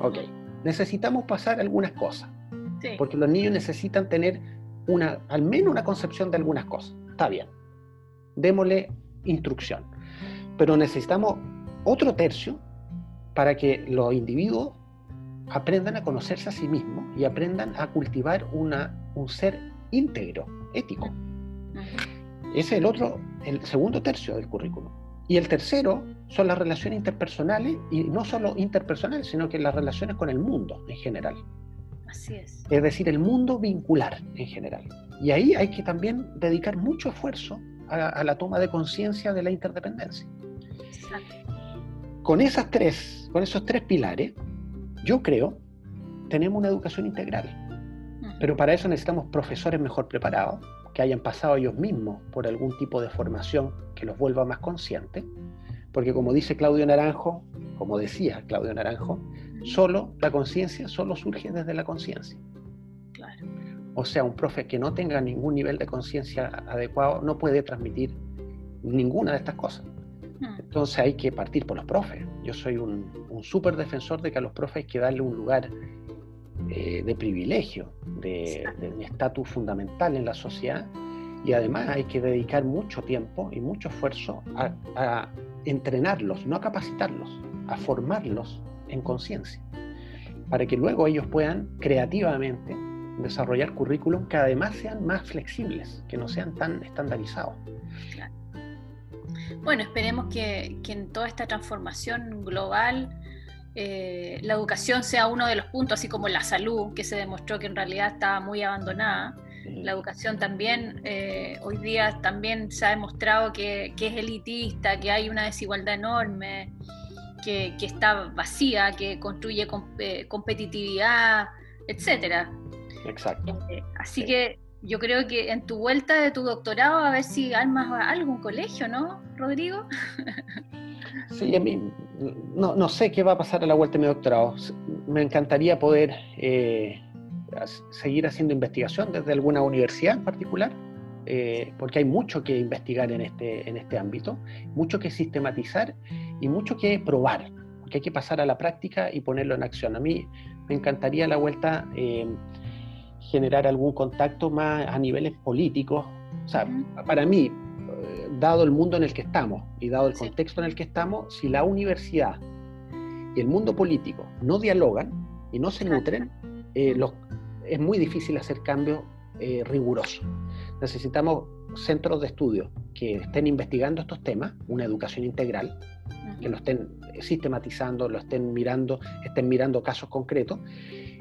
Ok, necesitamos pasar algunas cosas, porque los niños necesitan tener una, al menos una concepción de algunas cosas. Está bien, démosle instrucción, pero necesitamos otro tercio para que los individuos aprendan a conocerse a sí mismos y aprendan a cultivar una, un ser íntegro, ético. Ese es el otro, el segundo tercio del currículum. Y el tercero son las relaciones interpersonales, y no solo interpersonales, sino que las relaciones con el mundo en general. Así es. Es decir, el mundo vincular en general. Y ahí hay que también dedicar mucho esfuerzo a, la toma de conciencia de la interdependencia. Con esas tres, con esos tres pilares, yo creo, tenemos una educación integral. Pero para eso necesitamos profesores mejor preparados, que hayan pasado ellos mismos por algún tipo de formación que los vuelva más conscientes, porque como dice Claudio Naranjo, como decía Claudio Naranjo, solo la conciencia solo surge desde la conciencia. O sea, un profe que no tenga ningún nivel de conciencia adecuado no puede transmitir ninguna de estas cosas. Entonces hay que partir por los profes. Yo soy un, un súper defensor de que a los profes hay que darle un lugar eh, de privilegio, de, un estatus fundamental en la sociedad. Y además hay que dedicar mucho tiempo y mucho esfuerzo a, entrenarlos, no a capacitarlos, a formarlos en conciencia, para que luego ellos puedan creativamente desarrollar currículum que además sean más flexibles, que no sean tan estandarizados. Bueno, esperemos que, que, en toda esta transformación global eh, la educación sea uno de los puntos, así como la salud, que se demostró que en realidad estaba muy abandonada. La educación también, eh, hoy día también se ha demostrado que, es elitista, que hay una desigualdad enorme, que, está vacía, que construye eh, competitividad, etcétera. Exacto. así que yo creo que en tu vuelta de tu doctorado, a ver si armas algún colegio, ¿no, Rodrigo? Sí, a mí no, no, sé qué va a pasar a la vuelta de mi doctorado. Me encantaría poder eh, seguir haciendo investigación desde alguna universidad en particular, eh, porque hay mucho que investigar en este, en este ámbito, mucho que sistematizar y mucho que probar, porque hay que pasar a la práctica y ponerlo en acción. A mí me encantaría la vuelta eh, generar algún contacto más a niveles políticos. O sea, para mí, dado el mundo en el que estamos y dado el contexto en el que estamos, si la universidad y el mundo político no dialogan y no se nutren, eh, es muy difícil hacer cambios eh, rigurosos. Necesitamos centros de estudio que estén investigando estos temas, una educación integral, que lo estén sistematizando, lo estén mirando, estén mirando casos concretos,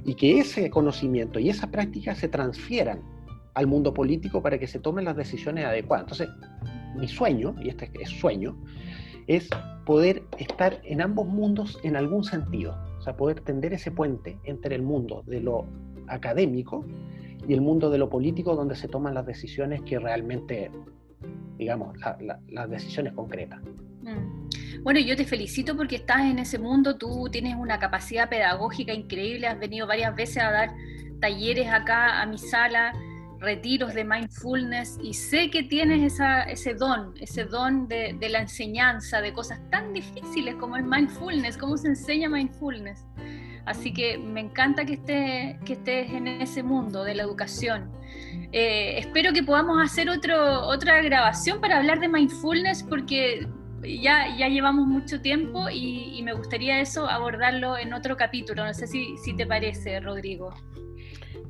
y que ese conocimiento y esa práctica se transfieran al mundo político para que se tomen las decisiones adecuadas. Entonces, mi sueño, y este es sueño, es poder estar en ambos mundos en algún sentido, o sea, poder tender ese puente entre el mundo de lo académico y el mundo de lo político donde se toman las decisiones que realmente, digamos, las decisiones concretas. Mm. Bueno, yo te felicito porque estás en ese mundo, tú tienes una capacidad pedagógica increíble, has venido varias veces a dar talleres acá a mi sala, retiros de mindfulness y sé que tienes ese don, ese don de, de, la enseñanza de cosas tan difíciles como el mindfulness, cómo se enseña mindfulness. Así que me encanta que, esté, que estés en ese mundo de la educación. Eh, espero que podamos hacer otro, otra grabación para hablar de mindfulness porque ya, ya llevamos mucho tiempo y, y me gustaría eso abordarlo en otro capítulo. No sé si, si te parece, Rodrigo.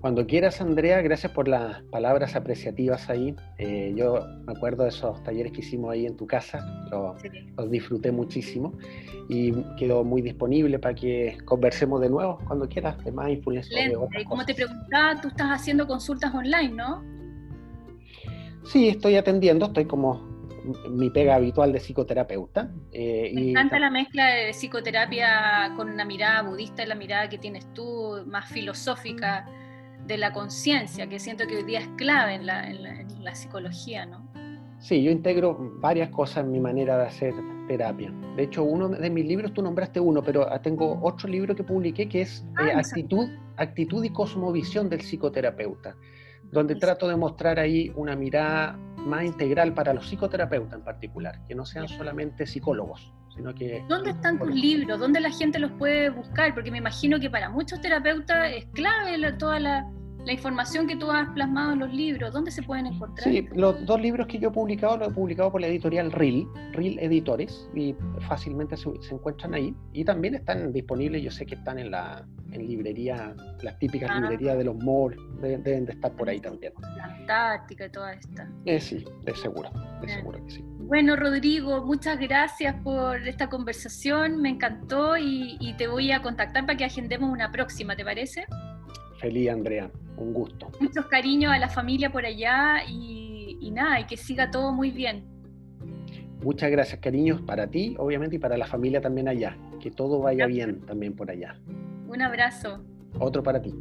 Cuando quieras, Andrea, gracias por las palabras apreciativas ahí. Eh, yo me acuerdo de esos talleres que hicimos ahí en tu casa, los, disfruté muchísimo y quedo muy disponible para que conversemos de nuevo cuando quieras de mindfulness. y como te preguntaba, tú estás haciendo consultas online, ¿no? Sí, estoy atendiendo, estoy como mi pega habitual de psicoterapeuta. Eh, Me encanta la mezcla de psicoterapia con una mirada budista y la mirada que tienes tú, más filosófica de la conciencia, que siento que hoy día es clave en la, en, la, psicología, ¿no? Sí, yo integro varias cosas en mi manera de hacer terapia. De hecho, uno de mis libros, tú nombraste uno, pero tengo otro libro que publiqué que es eh, ah, actitud, actitud y cosmovisión del psicoterapeuta, donde trato de mostrar ahí una mirada más integral para los psicoterapeutas en particular, que no sean solamente psicólogos. Sino que, ¿Dónde están tus libros? ¿Dónde la gente los puede buscar? Porque me imagino que para muchos terapeutas es clave toda la, la información que tú has plasmado en los libros, ¿dónde se pueden encontrar? Sí, los dos libros que yo he publicado los he publicado por la editorial RIL, RIL Editores, y fácilmente se, encuentran ahí. Y también están disponibles, yo sé que están en la en librería, las típicas ah. librerías de los malls, deben de estar por ahí también. Antártica y toda esta. Eh, sí, de seguro, de seguro que sí. Bueno, Rodrigo, muchas gracias por esta conversación, me encantó y, y te voy a contactar para que agendemos una próxima, ¿te parece? Feliz, Andrea. Un gusto. Muchos cariños a la familia por allá y, nada, y que siga todo muy bien. Muchas gracias, cariños, para ti, obviamente, y para la familia también allá. Que todo vaya bien también por allá. Un abrazo. Otro para ti.